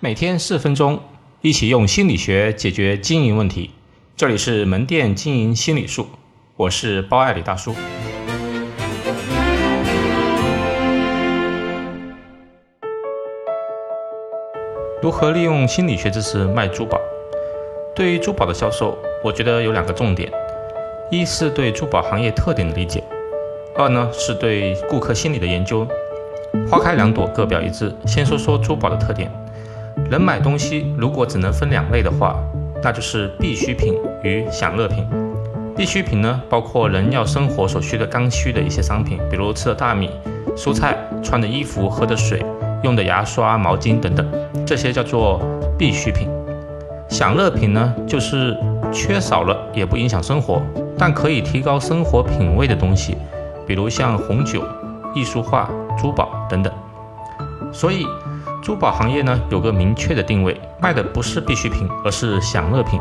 每天四分钟，一起用心理学解决经营问题。这里是门店经营心理术，我是包爱李大叔。如何利用心理学知识卖珠宝？对于珠宝的销售，我觉得有两个重点：一是对珠宝行业特点的理解；二呢是对顾客心理的研究。花开两朵，各表一枝。先说说珠宝的特点。人买东西如果只能分两类的话，那就是必需品与享乐品。必需品呢，包括人要生活所需的刚需的一些商品，比如吃的大米、蔬菜、穿的衣服、喝的水、用的牙刷、毛巾等等，这些叫做必需品。享乐品呢，就是缺少了也不影响生活，但可以提高生活品味的东西，比如像红酒、艺术画、珠宝等等。所以。珠宝行业呢有个明确的定位，卖的不是必需品，而是享乐品。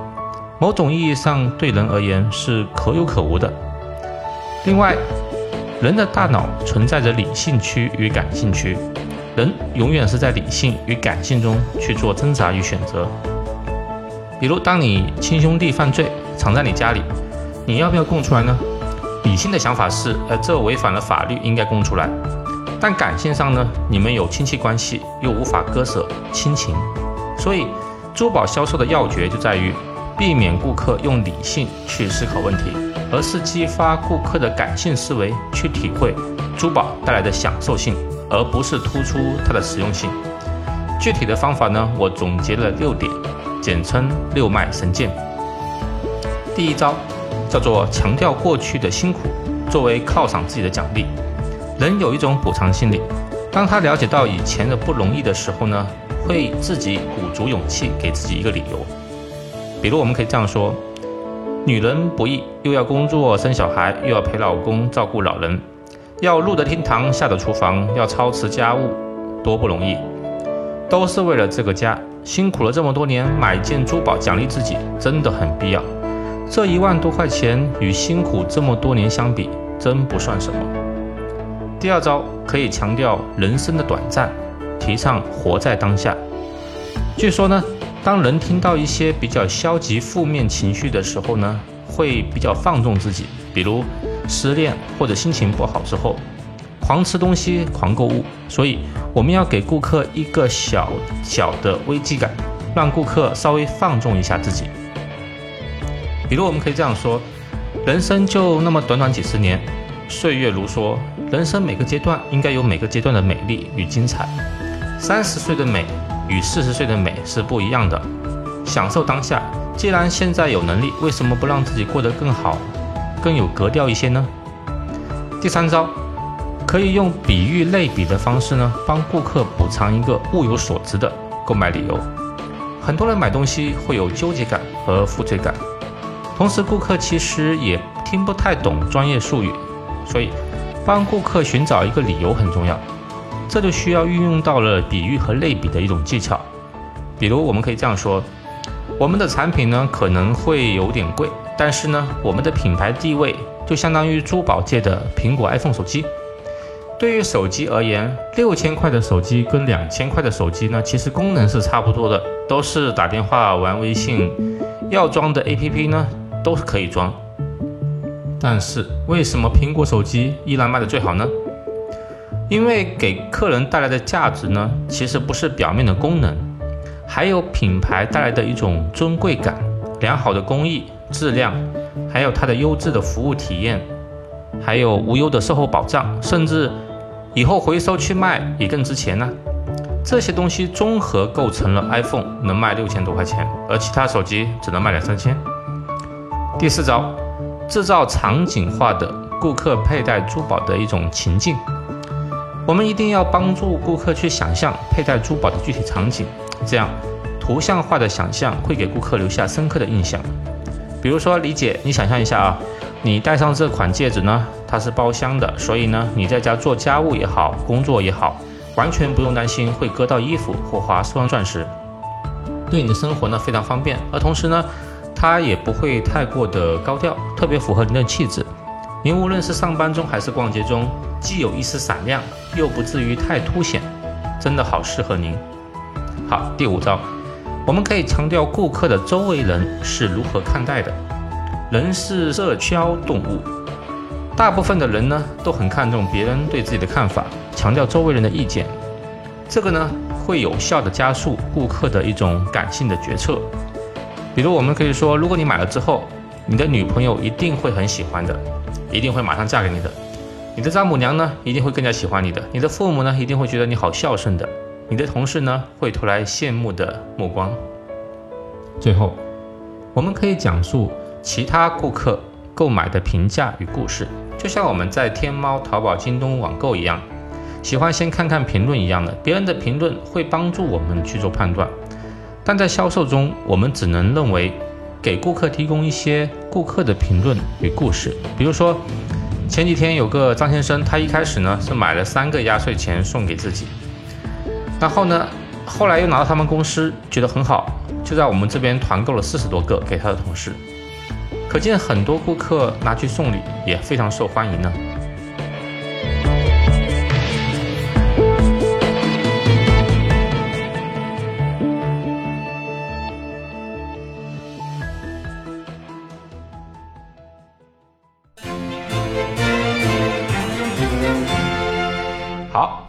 某种意义上，对人而言是可有可无的。另外，人的大脑存在着理性区与感性区，人永远是在理性与感性中去做挣扎与选择。比如，当你亲兄弟犯罪藏在你家里，你要不要供出来呢？理性的想法是，呃，这违反了法律，应该供出来。但感性上呢，你们有亲戚关系，又无法割舍亲情，所以珠宝销售的要诀就在于避免顾客用理性去思考问题，而是激发顾客的感性思维去体会珠宝带来的享受性，而不是突出它的实用性。具体的方法呢，我总结了六点，简称六脉神剑。第一招叫做强调过去的辛苦，作为犒赏自己的奖励。人有一种补偿心理，当他了解到以前的不容易的时候呢，会自己鼓足勇气给自己一个理由。比如，我们可以这样说：女人不易，又要工作生小孩，又要陪老公照顾老人，要入得厅堂，下得厨房，要操持家务，多不容易，都是为了这个家，辛苦了这么多年，买件珠宝奖励自己，真的很必要。这一万多块钱与辛苦这么多年相比，真不算什么。第二招可以强调人生的短暂，提倡活在当下。据说呢，当人听到一些比较消极、负面情绪的时候呢，会比较放纵自己，比如失恋或者心情不好之后，狂吃东西、狂购物。所以我们要给顾客一个小小的危机感，让顾客稍微放纵一下自己。比如我们可以这样说：人生就那么短短几十年。岁月如梭，人生每个阶段应该有每个阶段的美丽与精彩。三十岁的美与四十岁的美是不一样的。享受当下，既然现在有能力，为什么不让自己过得更好、更有格调一些呢？第三招，可以用比喻类比的方式呢，帮顾客补偿一个物有所值的购买理由。很多人买东西会有纠结感和负罪感，同时顾客其实也听不太懂专业术语。所以，帮顾客寻找一个理由很重要，这就需要运用到了比喻和类比的一种技巧。比如，我们可以这样说：我们的产品呢可能会有点贵，但是呢，我们的品牌地位就相当于珠宝界的苹果 iPhone 手机。对于手机而言，六千块的手机跟两千块的手机呢，其实功能是差不多的，都是打电话、玩微信，要装的 APP 呢都是可以装。但是为什么苹果手机依然卖的最好呢？因为给客人带来的价值呢，其实不是表面的功能，还有品牌带来的一种尊贵感、良好的工艺质量，还有它的优质的服务体验，还有无忧的售后保障，甚至以后回收去卖也更值钱呢。这些东西综合构成了 iPhone 能卖六千多块钱，而其他手机只能卖两三千。第四招。制造场景化的顾客佩戴珠宝的一种情境，我们一定要帮助顾客去想象佩戴珠宝的具体场景，这样图像化的想象会给顾客留下深刻的印象。比如说，李姐，你想象一下啊，你戴上这款戒指呢，它是包镶的，所以呢，你在家做家务也好，工作也好，完全不用担心会割到衣服或划双钻石，对你的生活呢非常方便，而同时呢。它也不会太过的高调，特别符合您的气质。您无论是上班中还是逛街中，既有一丝闪亮，又不至于太凸显，真的好适合您。好，第五招，我们可以强调顾客的周围人是如何看待的。人是社交动物，大部分的人呢都很看重别人对自己的看法，强调周围人的意见。这个呢会有效的加速顾客的一种感性的决策。比如，我们可以说，如果你买了之后，你的女朋友一定会很喜欢的，一定会马上嫁给你的。你的丈母娘呢一定会更加喜欢你的，你的父母呢一定会觉得你好孝顺的，你的同事呢会投来羡慕的目光。最后，我们可以讲述。其他顾客购买的评价与故事，就像我们在天猫、淘宝、京东网购一样，喜欢先看看评论一样的。别人的评论会帮助我们去做判断，但在销售中，我们只能认为给顾客提供一些顾客的评论与故事。比如说，前几天有个张先生，他一开始呢是买了三个压岁钱送给自己，然后呢，后来又拿到他们公司，觉得很好，就在我们这边团购了四十多个给他的同事。可见很多顾客拿去送礼也非常受欢迎呢。